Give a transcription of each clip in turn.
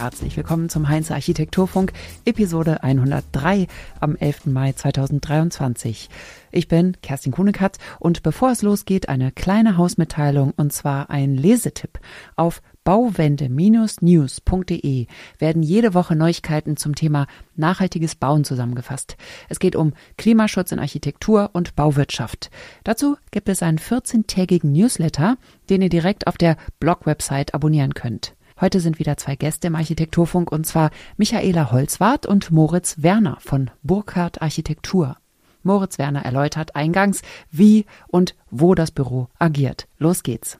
Herzlich willkommen zum Heinze Architekturfunk, Episode 103 am 11. Mai 2023. Ich bin Kerstin Kuhnekatz und bevor es losgeht, eine kleine Hausmitteilung und zwar ein Lesetipp. Auf bauwende-news.de werden jede Woche Neuigkeiten zum Thema nachhaltiges Bauen zusammengefasst. Es geht um Klimaschutz in Architektur und Bauwirtschaft. Dazu gibt es einen 14-tägigen Newsletter, den ihr direkt auf der Blog-Website abonnieren könnt. Heute sind wieder zwei Gäste im Architekturfunk und zwar Michaela Holzwart und Moritz Werner von Burkhardt Architektur. Moritz Werner erläutert eingangs, wie und wo das Büro agiert. Los geht's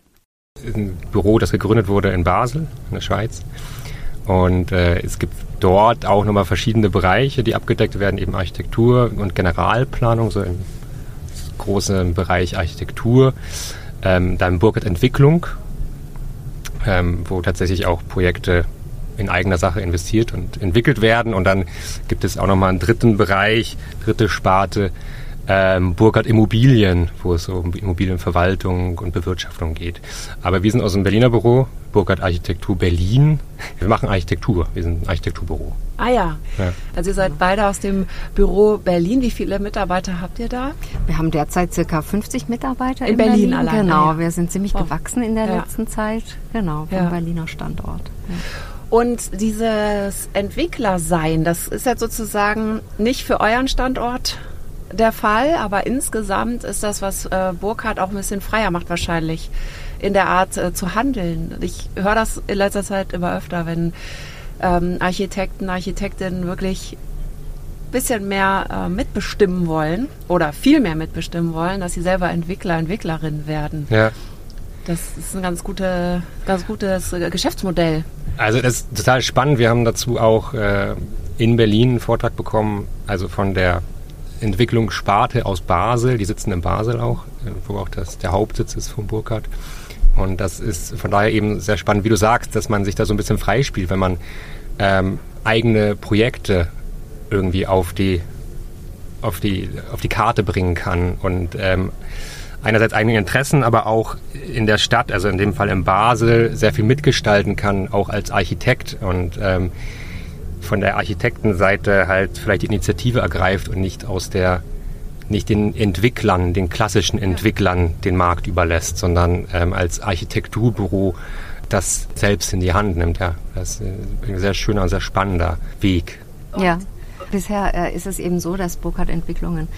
ein Büro, das gegründet wurde in Basel, in der Schweiz. Und äh, es gibt dort auch nochmal verschiedene Bereiche, die abgedeckt werden, eben Architektur und Generalplanung, so im großen Bereich Architektur. Ähm, dann Burkhardt Entwicklung, ähm, wo tatsächlich auch Projekte in eigener Sache investiert und entwickelt werden. Und dann gibt es auch nochmal einen dritten Bereich, dritte Sparte, ähm, Burkhardt Immobilien, wo es um Immobilienverwaltung und Bewirtschaftung geht. Aber wir sind aus dem Berliner Büro, Burkhardt Architektur Berlin. Wir machen Architektur, wir sind ein Architekturbüro. Ah ja. ja. Also ihr seid beide aus dem Büro Berlin. Wie viele Mitarbeiter habt ihr da? Wir haben derzeit circa 50 Mitarbeiter in, in Berlin, Berlin allein. Genau, ah, ja. wir sind ziemlich oh. gewachsen in der ja. letzten Zeit. Genau, vom Berliner Standort. Und dieses Entwicklersein, das ist jetzt sozusagen nicht für euren Standort der Fall, aber insgesamt ist das, was äh, Burkhardt auch ein bisschen freier macht wahrscheinlich in der Art äh, zu handeln. Ich höre das in letzter Zeit immer öfter, wenn ähm, Architekten, Architektinnen wirklich ein bisschen mehr äh, mitbestimmen wollen oder viel mehr mitbestimmen wollen, dass sie selber Entwickler, Entwicklerin werden. Ja. Das ist ein ganz, gute, ganz gutes äh, Geschäftsmodell. Also das ist total spannend. Wir haben dazu auch äh, in Berlin einen Vortrag bekommen, also von der Entwicklungssparte aus Basel. Die sitzen in Basel auch, äh, wo auch das, der Hauptsitz ist von Burkhardt. Und das ist von daher eben sehr spannend, wie du sagst, dass man sich da so ein bisschen freispielt, wenn man ähm, eigene Projekte irgendwie auf die, auf die, auf die Karte bringen kann und ähm, einerseits eigene Interessen, aber auch in der Stadt, also in dem Fall in Basel, sehr viel mitgestalten kann, auch als Architekt und ähm, von der Architektenseite halt vielleicht die Initiative ergreift und nicht aus der nicht den Entwicklern, den klassischen Entwicklern den Markt überlässt, sondern ähm, als Architekturbüro das selbst in die Hand nimmt. Ja, das ist ein sehr schöner und sehr spannender Weg. Ja, bisher äh, ist es eben so, dass Burkhardt Entwicklungen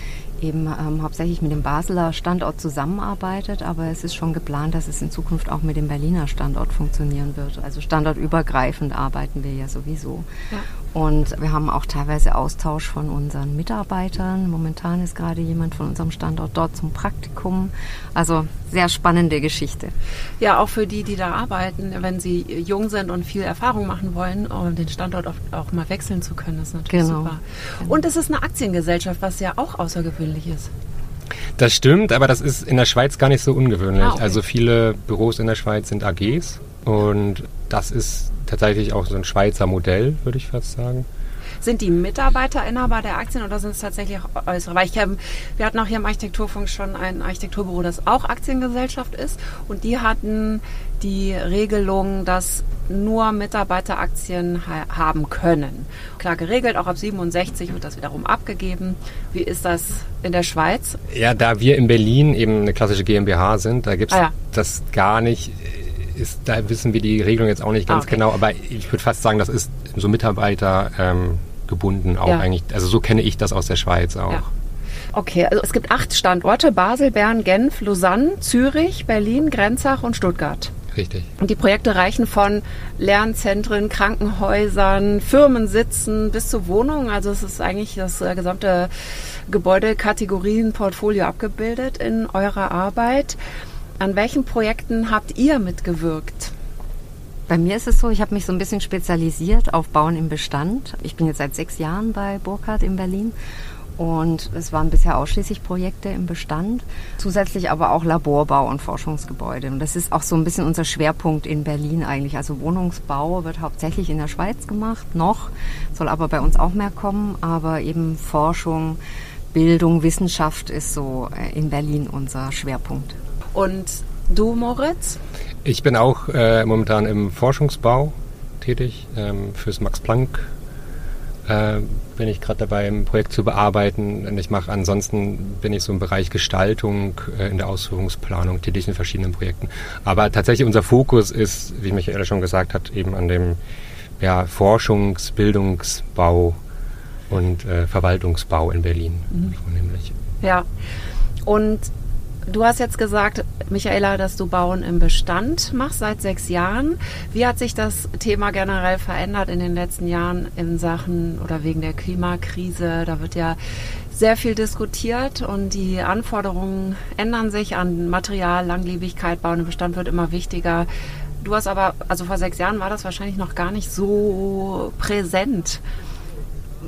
eben ähm, hauptsächlich mit dem Basler Standort zusammenarbeitet, aber es ist schon geplant, dass es in Zukunft auch mit dem Berliner Standort funktionieren wird. Also standortübergreifend arbeiten wir ja sowieso. Ja. Und wir haben auch teilweise Austausch von unseren Mitarbeitern. Momentan ist gerade jemand von unserem Standort dort zum Praktikum. Also sehr spannende Geschichte. Ja, auch für die, die da arbeiten, wenn sie jung sind und viel Erfahrung machen wollen, um den Standort auch, auch mal wechseln zu können, ist natürlich genau. super. Und es ist eine Aktiengesellschaft, was ja auch außergewöhnlich ist. Das stimmt, aber das ist in der Schweiz gar nicht so ungewöhnlich. Ah, okay. Also viele Büros in der Schweiz sind AGs und das ist tatsächlich auch so ein Schweizer Modell, würde ich fast sagen. Sind die Mitarbeiter Inhaber der Aktien oder sind es tatsächlich auch äußere? Weil ich hab, wir hatten auch hier im Architekturfunk schon ein Architekturbüro, das auch Aktiengesellschaft ist und die hatten die Regelung, dass nur Mitarbeiteraktien ha haben können. Klar geregelt, auch ab 67 wird das wiederum abgegeben. Wie ist das in der Schweiz? Ja, da wir in Berlin eben eine klassische GmbH sind, da gibt es ah, ja. das gar nicht ist, da wissen wir die Regelung jetzt auch nicht ganz ah, okay. genau, aber ich würde fast sagen, das ist so Mitarbeiter ähm, gebunden auch ja. eigentlich. Also so kenne ich das aus der Schweiz auch. Ja. Okay, also es gibt acht Standorte: Basel, Bern, Genf, Lausanne, Zürich, Berlin, Grenzach und Stuttgart. Richtig. Und die Projekte reichen von Lernzentren, Krankenhäusern, Firmensitzen bis zu Wohnungen. Also es ist eigentlich das äh, gesamte Gebäudekategorienportfolio abgebildet in eurer Arbeit. An welchen Projekten habt ihr mitgewirkt? Bei mir ist es so, ich habe mich so ein bisschen spezialisiert auf Bauen im Bestand. Ich bin jetzt seit sechs Jahren bei Burkhardt in Berlin Und es waren bisher ausschließlich Projekte im Bestand, zusätzlich aber auch Laborbau und Forschungsgebäude. Und das ist auch so ein bisschen unser Schwerpunkt in Berlin eigentlich. Also Wohnungsbau wird hauptsächlich in der Schweiz gemacht, noch, soll aber bei uns auch mehr kommen, aber eben Forschung, Bildung, Wissenschaft ist so äh, in Berlin unser Schwerpunkt. Und du, Moritz? Ich bin auch äh, momentan im Forschungsbau tätig ähm, fürs Max Planck äh, bin ich gerade dabei, ein Projekt zu bearbeiten. Und ich mache ansonsten bin ich so im Bereich Gestaltung äh, in der Ausführungsplanung tätig in verschiedenen Projekten. Aber tatsächlich unser Fokus ist, wie Michaela schon gesagt hat, eben an dem ja, Forschungs-, Bildungsbau und äh, Verwaltungsbau in Berlin mhm. vornehmlich. Ja. Und Du hast jetzt gesagt, Michaela, dass du Bauen im Bestand machst seit sechs Jahren. Wie hat sich das Thema generell verändert in den letzten Jahren in Sachen oder wegen der Klimakrise? Da wird ja sehr viel diskutiert und die Anforderungen ändern sich an Material, Langlebigkeit, Bauen im Bestand wird immer wichtiger. Du hast aber, also vor sechs Jahren war das wahrscheinlich noch gar nicht so präsent.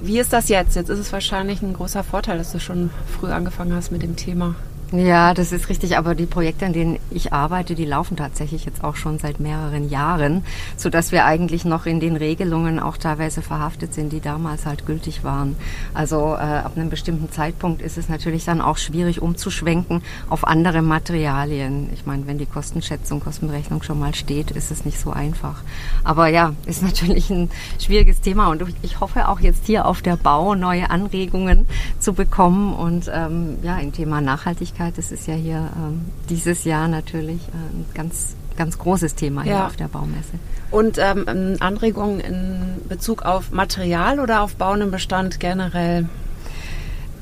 Wie ist das jetzt? Jetzt ist es wahrscheinlich ein großer Vorteil, dass du schon früh angefangen hast mit dem Thema. Ja, das ist richtig, aber die Projekte, an denen ich arbeite, die laufen tatsächlich jetzt auch schon seit mehreren Jahren, so dass wir eigentlich noch in den Regelungen auch teilweise verhaftet sind, die damals halt gültig waren. Also äh, ab einem bestimmten Zeitpunkt ist es natürlich dann auch schwierig umzuschwenken auf andere Materialien. Ich meine, wenn die Kostenschätzung, Kostenberechnung schon mal steht, ist es nicht so einfach. Aber ja, ist natürlich ein schwieriges Thema und ich hoffe auch jetzt hier auf der Bau neue Anregungen zu bekommen und ähm, ja, im Thema Nachhaltigkeit Nachhaltigkeit, das ist ja hier ähm, dieses Jahr natürlich äh, ein ganz, ganz großes Thema hier ja. auf der Baumesse. Und ähm, Anregungen in Bezug auf Material oder auf Bauen im Bestand generell?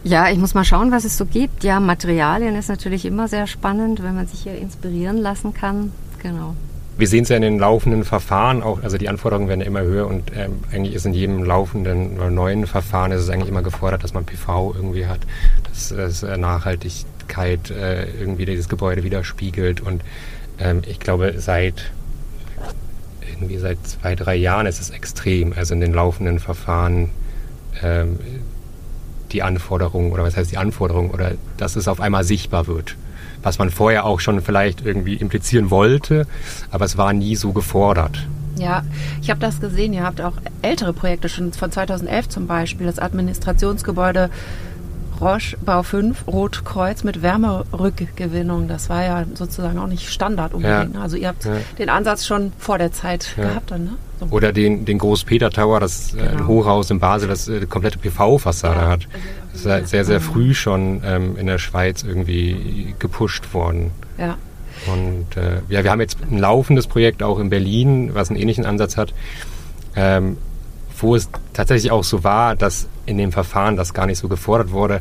Ja, ich muss mal schauen, was es so gibt. Ja, Materialien ist natürlich immer sehr spannend, wenn man sich hier inspirieren lassen kann. Genau wir sehen es ja in den laufenden Verfahren auch, also die Anforderungen werden ja immer höher und ähm, eigentlich ist in jedem laufenden oder neuen Verfahren ist es eigentlich immer gefordert, dass man PV irgendwie hat, dass, dass äh, Nachhaltigkeit äh, irgendwie dieses Gebäude widerspiegelt und ähm, ich glaube seit irgendwie seit zwei, drei Jahren ist es extrem, also in den laufenden Verfahren ähm, die Anforderungen oder was heißt die Anforderungen oder dass es auf einmal sichtbar wird was man vorher auch schon vielleicht irgendwie implizieren wollte, aber es war nie so gefordert. Ja, ich habe das gesehen. Ihr habt auch ältere Projekte schon von 2011 zum Beispiel, das Administrationsgebäude Roche Bau 5 Rotkreuz mit Wärmerückgewinnung. Das war ja sozusagen auch nicht Standard unbedingt. Ja. Also ihr habt ja. den Ansatz schon vor der Zeit ja. gehabt dann, ne? So. Oder den, den Groß-Peter Tower, das äh, genau. Hochhaus in Basel, das äh, komplette PV-Fassade hat. Das ist sehr, sehr früh schon ähm, in der Schweiz irgendwie gepusht worden. Ja. Und äh, ja, wir haben jetzt ein laufendes Projekt auch in Berlin, was einen ähnlichen Ansatz hat. Ähm, wo es tatsächlich auch so war, dass in dem Verfahren das gar nicht so gefordert wurde.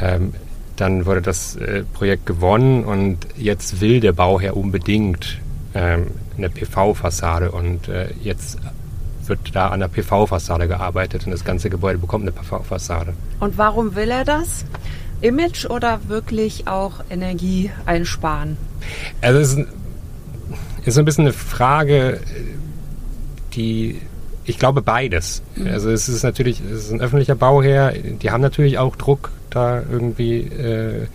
Ähm, dann wurde das äh, Projekt gewonnen und jetzt will der Bauherr unbedingt ähm, eine PV-Fassade und äh, jetzt wird da an der PV-Fassade gearbeitet und das ganze Gebäude bekommt eine PV-Fassade. Und warum will er das? Image oder wirklich auch Energie einsparen? Also es ist, ist ein bisschen eine Frage, die ich glaube beides. Mhm. Also es ist natürlich, es ist ein öffentlicher Bauherr, die haben natürlich auch Druck, da irgendwie äh,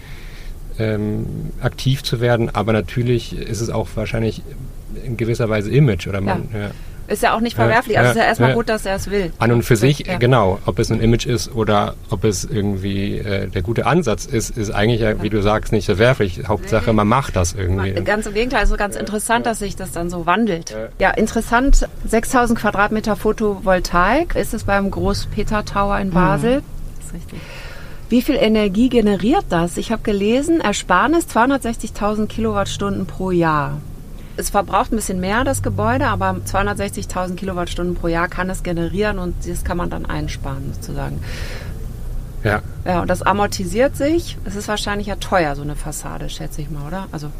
ähm, aktiv zu werden, aber natürlich ist es auch wahrscheinlich in gewisser Weise Image oder man. Ja. Ja. Ist ja auch nicht verwerflich. Also ist ja erstmal gut, dass er es will. An und für sich, ja. genau. Ob es ein Image ist oder ob es irgendwie äh, der gute Ansatz ist, ist eigentlich, ja, wie du sagst, nicht verwerflich. Hauptsache, man macht das irgendwie. Ganz im Gegenteil, also ganz interessant, dass sich das dann so wandelt. Ja, interessant. 6000 Quadratmeter Photovoltaik ist es beim Groß-Peter Tower in Basel. Mhm. Das ist richtig. Wie viel Energie generiert das? Ich habe gelesen, Ersparnis 260.000 Kilowattstunden pro Jahr es verbraucht ein bisschen mehr, das Gebäude, aber 260.000 Kilowattstunden pro Jahr kann es generieren und das kann man dann einsparen sozusagen. Ja. Ja, und das amortisiert sich. Es ist wahrscheinlich ja teuer, so eine Fassade, schätze ich mal, oder? Also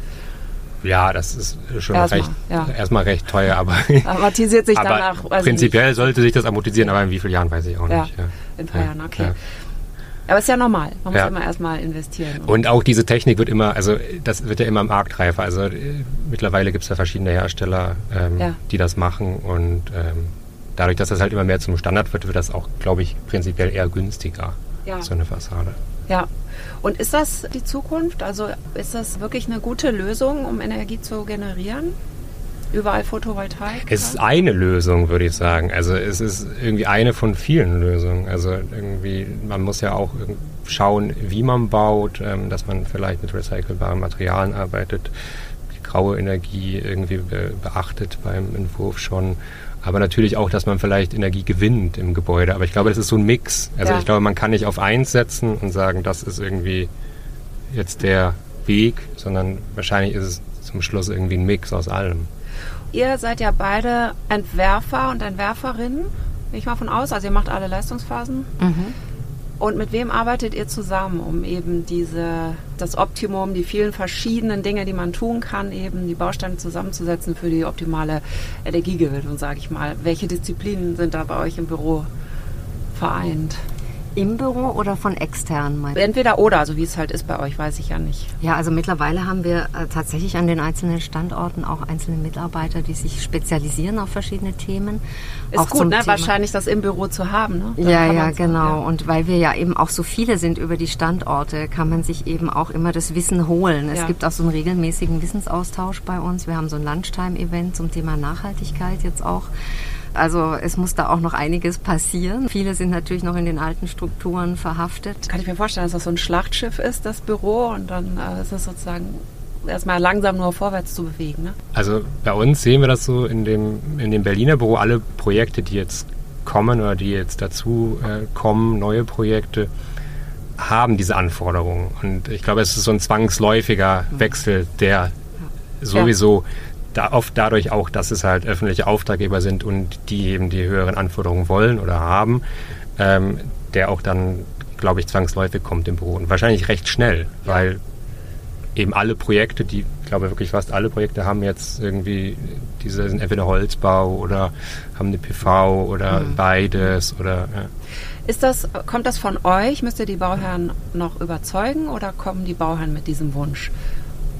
ja, das ist schon erstmal, recht, ja. erstmal recht teuer, aber amortisiert sich danach. Prinzipiell sollte sich das amortisieren, aber in wie vielen Jahren weiß ich auch ja, nicht. Ja. In ein paar Jahren, okay. Aber ist ja normal. Man ja. muss immer erstmal investieren. Und auch diese Technik wird immer, also das wird ja immer marktreifer. Also äh, mittlerweile gibt es ja verschiedene Hersteller, ähm, ja. die das machen und ähm, dadurch, dass das halt immer mehr zum Standard wird, wird das auch, glaube ich, prinzipiell eher günstiger. ja. so eine Fassade. Ja. Und ist das die Zukunft? Also ist das wirklich eine gute Lösung, um Energie zu generieren? Überall Photovoltaik? Es ist eine Lösung, würde ich sagen. Also es ist irgendwie eine von vielen Lösungen. Also irgendwie, man muss ja auch schauen, wie man baut, ähm, dass man vielleicht mit recycelbaren Materialien arbeitet, die graue Energie irgendwie beachtet beim Entwurf schon aber natürlich auch, dass man vielleicht Energie gewinnt im Gebäude. Aber ich glaube, das ist so ein Mix. Also ja. ich glaube, man kann nicht auf eins setzen und sagen, das ist irgendwie jetzt der Weg, sondern wahrscheinlich ist es zum Schluss irgendwie ein Mix aus allem. Ihr seid ja beide Entwerfer und Entwerferinnen, gehe ich mal von aus. Also ihr macht alle Leistungsphasen. Mhm. Und mit wem arbeitet ihr zusammen, um eben diese, das Optimum, die vielen verschiedenen Dinge, die man tun kann, eben die Bausteine zusammenzusetzen für die optimale Energiegewinnung, sage ich mal? Welche Disziplinen sind da bei euch im Büro vereint? Im Büro oder von extern? Meinst Entweder oder, also wie es halt ist bei euch, weiß ich ja nicht. Ja, also mittlerweile haben wir äh, tatsächlich an den einzelnen Standorten auch einzelne Mitarbeiter, die sich spezialisieren auf verschiedene Themen. Ist auch gut, ne? wahrscheinlich das im Büro zu haben. Ne? ja, ja, genau. Ja. Und weil wir ja eben auch so viele sind über die Standorte, kann man sich eben auch immer das Wissen holen. Es ja. gibt auch so einen regelmäßigen Wissensaustausch bei uns. Wir haben so ein Lunchtime-Event zum Thema Nachhaltigkeit jetzt auch also es muss da auch noch einiges passieren. Viele sind natürlich noch in den alten Strukturen verhaftet. Kann ich mir vorstellen, dass das so ein Schlachtschiff ist, das Büro, und dann äh, ist es sozusagen erstmal langsam nur vorwärts zu bewegen. Ne? Also bei uns sehen wir das so in dem, in dem Berliner Büro, alle Projekte, die jetzt kommen oder die jetzt dazu äh, kommen, neue Projekte, haben diese Anforderungen. Und ich glaube, es ist so ein zwangsläufiger mhm. Wechsel, der sowieso da oft dadurch auch, dass es halt öffentliche Auftraggeber sind und die eben die höheren Anforderungen wollen oder haben, ähm, der auch dann, glaube ich, zwangsläufig kommt im Büro. Und wahrscheinlich recht schnell, weil eben alle Projekte, die, ich glaube wirklich fast alle Projekte haben jetzt irgendwie, diese sind entweder Holzbau oder haben eine PV oder mhm. beides oder ja. Ist das, kommt das von euch? Müsst ihr die Bauherren noch überzeugen oder kommen die Bauherren mit diesem Wunsch?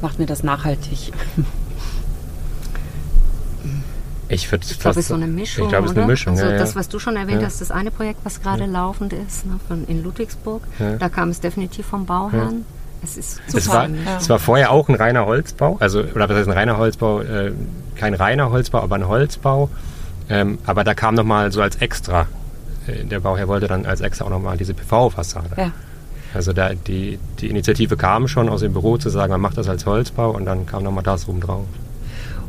Macht mir das nachhaltig? Ich, ich glaube, es ist so eine Mischung. Ich glaube, es ist eine Mischung. Also ja, das, was du schon erwähnt ja. hast, das eine Projekt, was gerade laufend ist, ne, von, in Ludwigsburg, da kam es definitiv vom Bauherrn. Es ist super. Es war, es war vorher auch ein reiner Holzbau, also oder was heißt ein reiner Holzbau? Äh, kein reiner Holzbau, aber ein Holzbau. Ähm, aber da kam nochmal so als extra. Äh, der Bauherr wollte dann als extra auch nochmal diese PV-Fassade. Ja. Also da, die, die Initiative kam schon aus dem Büro zu sagen, man macht das als Holzbau und dann kam nochmal das rum drauf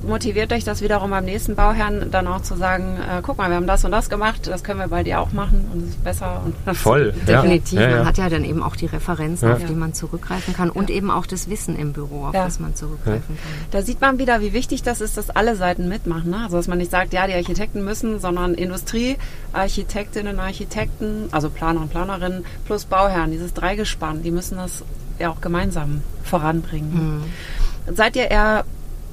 motiviert euch das wiederum beim nächsten Bauherrn dann auch zu sagen, äh, guck mal, wir haben das und das gemacht, das können wir bei dir auch machen und es ist besser. Und Voll. Definitiv. Ja. Man hat ja dann eben auch die Referenzen, auf die man zurückgreifen kann und eben auch das Wissen im Büro, auf das man zurückgreifen kann. Da sieht man wieder, wie wichtig das ist, dass alle Seiten mitmachen. Ne? Also dass man nicht sagt, ja, die Architekten müssen, sondern Industrie, Architektinnen, Architekten, also Planer und Planerinnen plus Bauherren, dieses Dreigespann, die müssen das ja auch gemeinsam voranbringen. Mhm. Seid ihr eher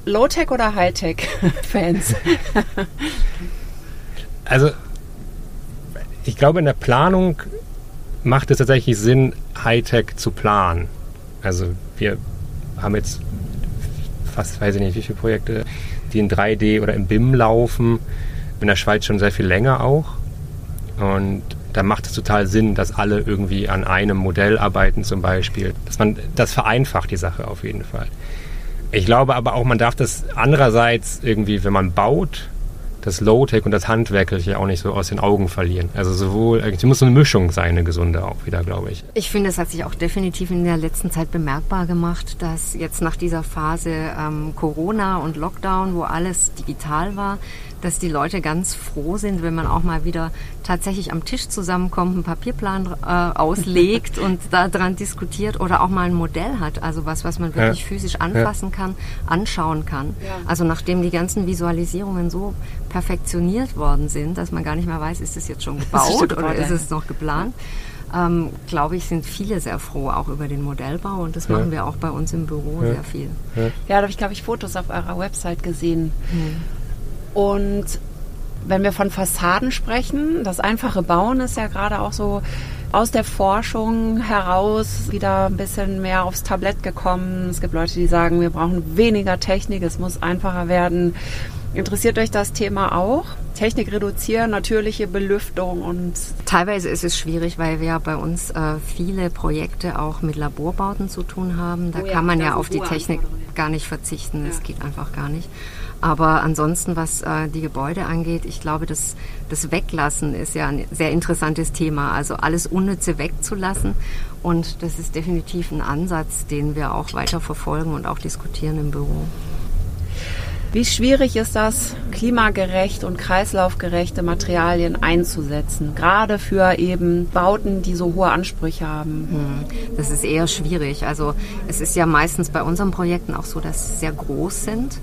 Low-Tech oder High-Tech-Fans? also, ich glaube, in der Planung macht es tatsächlich Sinn, High-Tech zu planen. Also, wir haben jetzt fast, weiß ich nicht, wie viele Projekte, die in 3D oder im BIM laufen. In der Schweiz schon sehr viel länger auch. Und da macht es total Sinn, dass alle irgendwie an einem Modell arbeiten zum Beispiel. Dass man, das vereinfacht die Sache auf jeden Fall. Ich glaube aber auch, man darf das andererseits irgendwie, wenn man baut, das Low-Tech und das Handwerkliche auch nicht so aus den Augen verlieren. Also sowohl, es muss so eine Mischung sein, eine gesunde auch wieder, glaube ich. Ich finde, es hat sich auch definitiv in der letzten Zeit bemerkbar gemacht, dass jetzt nach dieser Phase ähm, Corona und Lockdown, wo alles digital war, dass die Leute ganz froh sind, wenn man auch mal wieder tatsächlich am Tisch zusammenkommt, einen Papierplan äh, auslegt und daran diskutiert oder auch mal ein Modell hat, also was, was man wirklich ja. physisch anfassen ja. kann, anschauen kann. Ja. Also nachdem die ganzen Visualisierungen so perfektioniert worden sind, dass man gar nicht mehr weiß, ist es jetzt schon gebaut oder ist es noch geplant. Ähm, glaube ich, sind viele sehr froh auch über den Modellbau und das ja. machen wir auch bei uns im Büro ja. sehr viel. Ja, da habe ich, glaube ich, Fotos auf eurer Website gesehen. Hm. Und wenn wir von Fassaden sprechen, das einfache Bauen ist ja gerade auch so aus der Forschung heraus wieder ein bisschen mehr aufs Tablett gekommen. Es gibt Leute, die sagen, wir brauchen weniger Technik, es muss einfacher werden. Interessiert euch das Thema auch? Technik reduzieren, natürliche Belüftung und. Teilweise ist es schwierig, weil wir bei uns äh, viele Projekte auch mit Laborbauten zu tun haben. Da oh ja, kann man ja auf die Technik gar nicht verzichten. Das ja. geht einfach gar nicht. Aber ansonsten, was äh, die Gebäude angeht, ich glaube, das, das Weglassen ist ja ein sehr interessantes Thema. Also alles Unnütze wegzulassen. Und das ist definitiv ein Ansatz, den wir auch weiter verfolgen und auch diskutieren im Büro. Wie schwierig ist das, klimagerecht und kreislaufgerechte Materialien einzusetzen, gerade für eben Bauten, die so hohe Ansprüche haben? Hm, das ist eher schwierig. Also es ist ja meistens bei unseren Projekten auch so, dass sie sehr groß sind.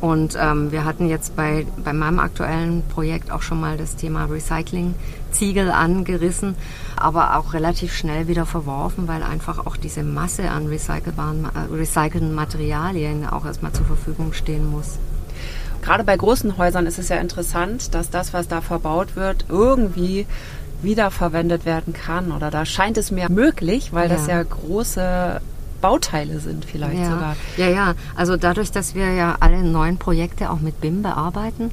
Und ähm, wir hatten jetzt bei, bei meinem aktuellen Projekt auch schon mal das Thema Recycling-Ziegel angerissen, aber auch relativ schnell wieder verworfen, weil einfach auch diese Masse an recycelbaren, äh, recycelten Materialien auch erstmal zur Verfügung stehen muss. Gerade bei großen Häusern ist es ja interessant, dass das, was da verbaut wird, irgendwie wiederverwendet werden kann. Oder da scheint es mir möglich, weil ja. das ja große Bauteile sind vielleicht ja. sogar. Ja, ja. Also dadurch, dass wir ja alle neuen Projekte auch mit BIM bearbeiten,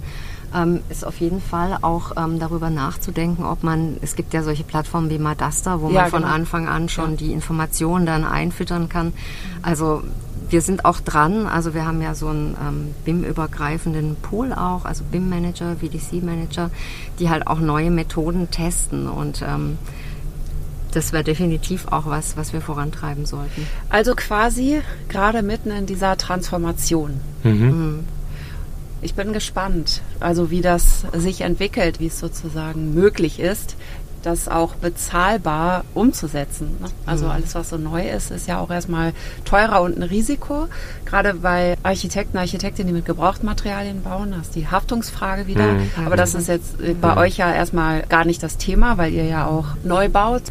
ähm, ist auf jeden Fall auch ähm, darüber nachzudenken, ob man, es gibt ja solche Plattformen wie Madasta, wo ja, man von genau. Anfang an schon ja. die Informationen dann einfüttern kann. Also wir sind auch dran, also wir haben ja so einen ähm, BIM-übergreifenden Pool auch, also BIM-Manager, VDC-Manager, die halt auch neue Methoden testen und ähm, das wäre definitiv auch was, was wir vorantreiben sollten. Also quasi gerade mitten in dieser Transformation. Mhm. Mhm. Ich bin gespannt, also wie das sich entwickelt, wie es sozusagen möglich ist, das auch bezahlbar umzusetzen. Ne? Also mhm. alles, was so neu ist, ist ja auch erstmal teurer und ein Risiko. Gerade bei Architekten, Architektinnen, die mit Gebrauchtmaterialien bauen, das ist die Haftungsfrage wieder. Mhm. Aber das ist jetzt mhm. bei euch ja erstmal gar nicht das Thema, weil ihr ja auch neu baut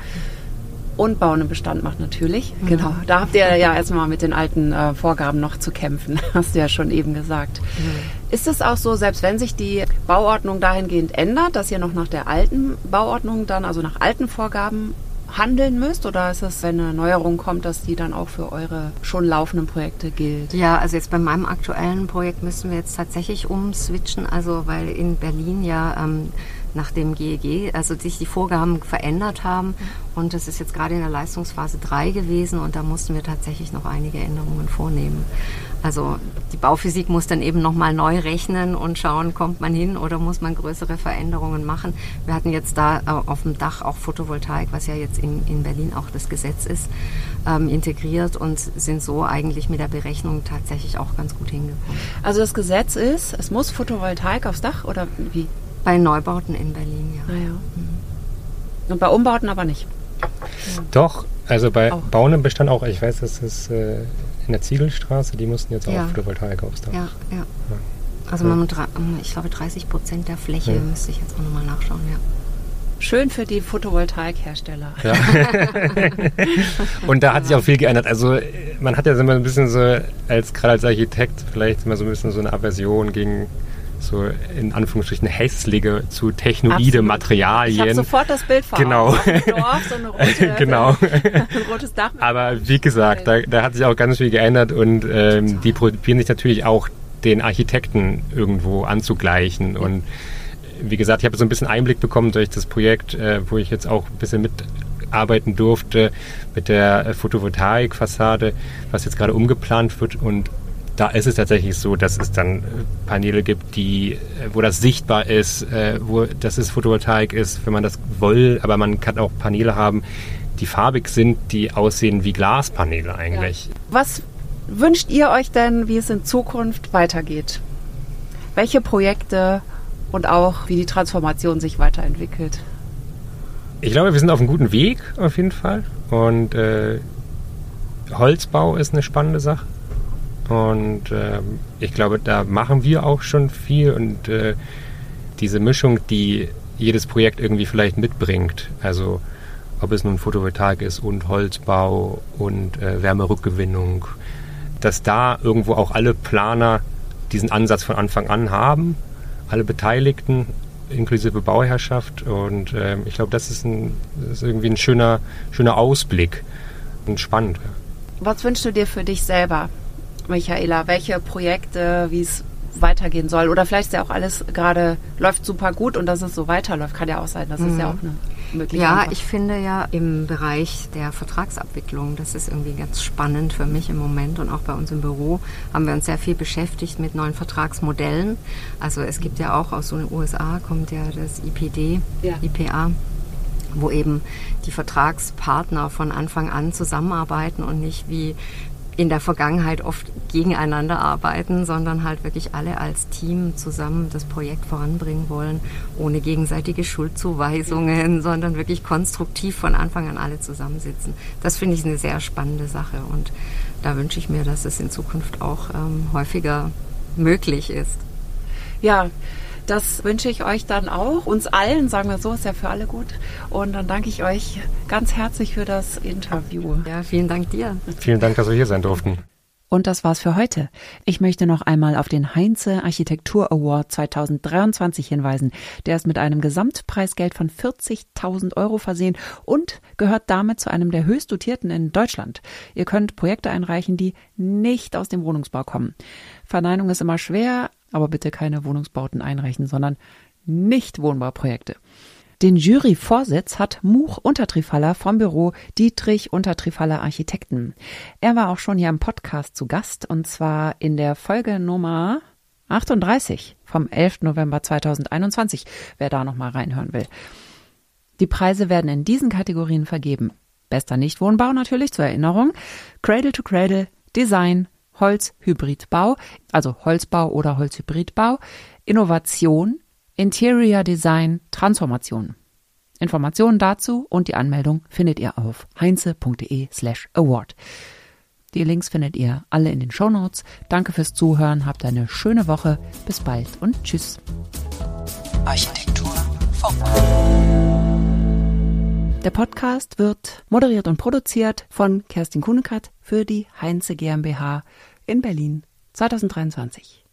und Bauen im Bestand macht natürlich. Mhm. Genau. Da habt ihr ja erstmal mit den alten äh, Vorgaben noch zu kämpfen, hast du ja schon eben gesagt. Mhm. Ist es auch so, selbst wenn sich die Bauordnung dahingehend ändert, dass ihr noch nach der alten Bauordnung dann, also nach alten Vorgaben handeln müsst? Oder ist es, wenn eine Neuerung kommt, dass die dann auch für eure schon laufenden Projekte gilt? Ja, also jetzt bei meinem aktuellen Projekt müssen wir jetzt tatsächlich umswitchen, also weil in Berlin ja ähm, nach dem GEG, also sich die Vorgaben verändert haben. Und das ist jetzt gerade in der Leistungsphase 3 gewesen und da mussten wir tatsächlich noch einige Änderungen vornehmen. Also die Bauphysik muss dann eben nochmal neu rechnen und schauen, kommt man hin oder muss man größere Veränderungen machen. Wir hatten jetzt da äh, auf dem Dach auch Photovoltaik, was ja jetzt in, in Berlin auch das Gesetz ist, ähm, integriert und sind so eigentlich mit der Berechnung tatsächlich auch ganz gut hingekommen. Also das Gesetz ist, es muss Photovoltaik aufs Dach oder wie? Bei Neubauten in Berlin, ja. Ah, ja. Mhm. Und bei Umbauten aber nicht? Doch, also bei auch. Bauen im Bestand auch. Ich weiß, das ist äh, in der Ziegelstraße, die mussten jetzt ja. auch Photovoltaik aufs Dach. Ja, ja. ja. Also man, ich glaube 30 Prozent der Fläche ja. müsste ich jetzt auch nochmal nachschauen, ja. Schön für die Photovoltaikhersteller. Ja. und da hat sich auch viel geändert. Also man hat ja immer ein bisschen so, als gerade als Architekt, vielleicht immer so ein bisschen so eine Aversion gegen so in Anführungsstrichen hässliche zu technoide Absolut. Materialien. Ich habe sofort das Bild vor genau. Dorf, so eine rote, genau. ein rotes Dach. Aber wie gesagt, da, da, hat sich auch ganz viel geändert und ähm, die probieren sich natürlich auch den Architekten irgendwo anzugleichen ja. und wie gesagt, ich habe so ein bisschen Einblick bekommen durch das Projekt, äh, wo ich jetzt auch ein bisschen mitarbeiten durfte mit der Photovoltaikfassade, was jetzt gerade umgeplant wird und da ist es tatsächlich so, dass es dann äh, Paneele gibt, die, äh, wo das sichtbar ist, äh, wo das ist Photovoltaik ist, wenn man das will, aber man kann auch Paneele haben, die farbig sind, die aussehen wie Glaspaneele eigentlich. Ja. Was wünscht ihr euch denn, wie es in Zukunft weitergeht? Welche Projekte und auch wie die Transformation sich weiterentwickelt? Ich glaube, wir sind auf einem guten Weg auf jeden Fall und äh, Holzbau ist eine spannende Sache. Und äh, ich glaube, da machen wir auch schon viel und äh, diese Mischung, die jedes Projekt irgendwie vielleicht mitbringt, also ob es nun Photovoltaik ist und Holzbau und äh, Wärmerückgewinnung, dass da irgendwo auch alle Planer diesen Ansatz von Anfang an haben, alle Beteiligten, inklusive Bauherrschaft. Und äh, ich glaube, das ist, das ist irgendwie ein schöner, schöner Ausblick und spannend. Was wünschst du dir für dich selber? Michaela, welche Projekte, wie es weitergehen soll. Oder vielleicht ist ja auch alles gerade läuft super gut und dass es so weiterläuft. Kann ja auch sein. Das mhm. ist ja auch eine Möglichkeit. Ja, ich finde ja im Bereich der Vertragsabwicklung, das ist irgendwie ganz spannend für mich im Moment und auch bei uns im Büro haben wir uns sehr viel beschäftigt mit neuen Vertragsmodellen. Also es gibt ja auch aus den USA kommt ja das IPD, ja. IPA wo eben die Vertragspartner von Anfang an zusammenarbeiten und nicht wie in der Vergangenheit oft gegeneinander arbeiten, sondern halt wirklich alle als Team zusammen das Projekt voranbringen wollen, ohne gegenseitige Schuldzuweisungen, sondern wirklich konstruktiv von Anfang an alle zusammensitzen. Das finde ich eine sehr spannende Sache und da wünsche ich mir, dass es in Zukunft auch ähm, häufiger möglich ist. Ja, das wünsche ich euch dann auch, uns allen, sagen wir so, ist ja für alle gut. Und dann danke ich euch ganz herzlich für das Interview. Ja, vielen Dank dir. Vielen Dank, dass wir hier sein durften. Und das war's für heute. Ich möchte noch einmal auf den Heinze Architektur Award 2023 hinweisen. Der ist mit einem Gesamtpreisgeld von 40.000 Euro versehen und gehört damit zu einem der höchst dotierten in Deutschland. Ihr könnt Projekte einreichen, die nicht aus dem Wohnungsbau kommen. Verneinung ist immer schwer, aber bitte keine Wohnungsbauten einreichen, sondern nicht Wohnbauprojekte. Den Juryvorsitz hat Much Untertrifaller vom Büro Dietrich Untertrifaller Architekten. Er war auch schon hier im Podcast zu Gast und zwar in der Folge Nummer 38 vom 11. November 2021, wer da nochmal reinhören will. Die Preise werden in diesen Kategorien vergeben. Bester Nichtwohnbau natürlich zur Erinnerung, Cradle to Cradle, Design, Holzhybridbau, also Holzbau oder Holzhybridbau, Innovation, Interior Design, Transformation. Informationen dazu und die Anmeldung findet ihr auf heinze.de slash award. Die Links findet ihr alle in den Show Notes. Danke fürs Zuhören, habt eine schöne Woche, bis bald und tschüss. Architektur Funk. Der Podcast wird moderiert und produziert von Kerstin Kunekat für die Heinze GmbH in Berlin 2023.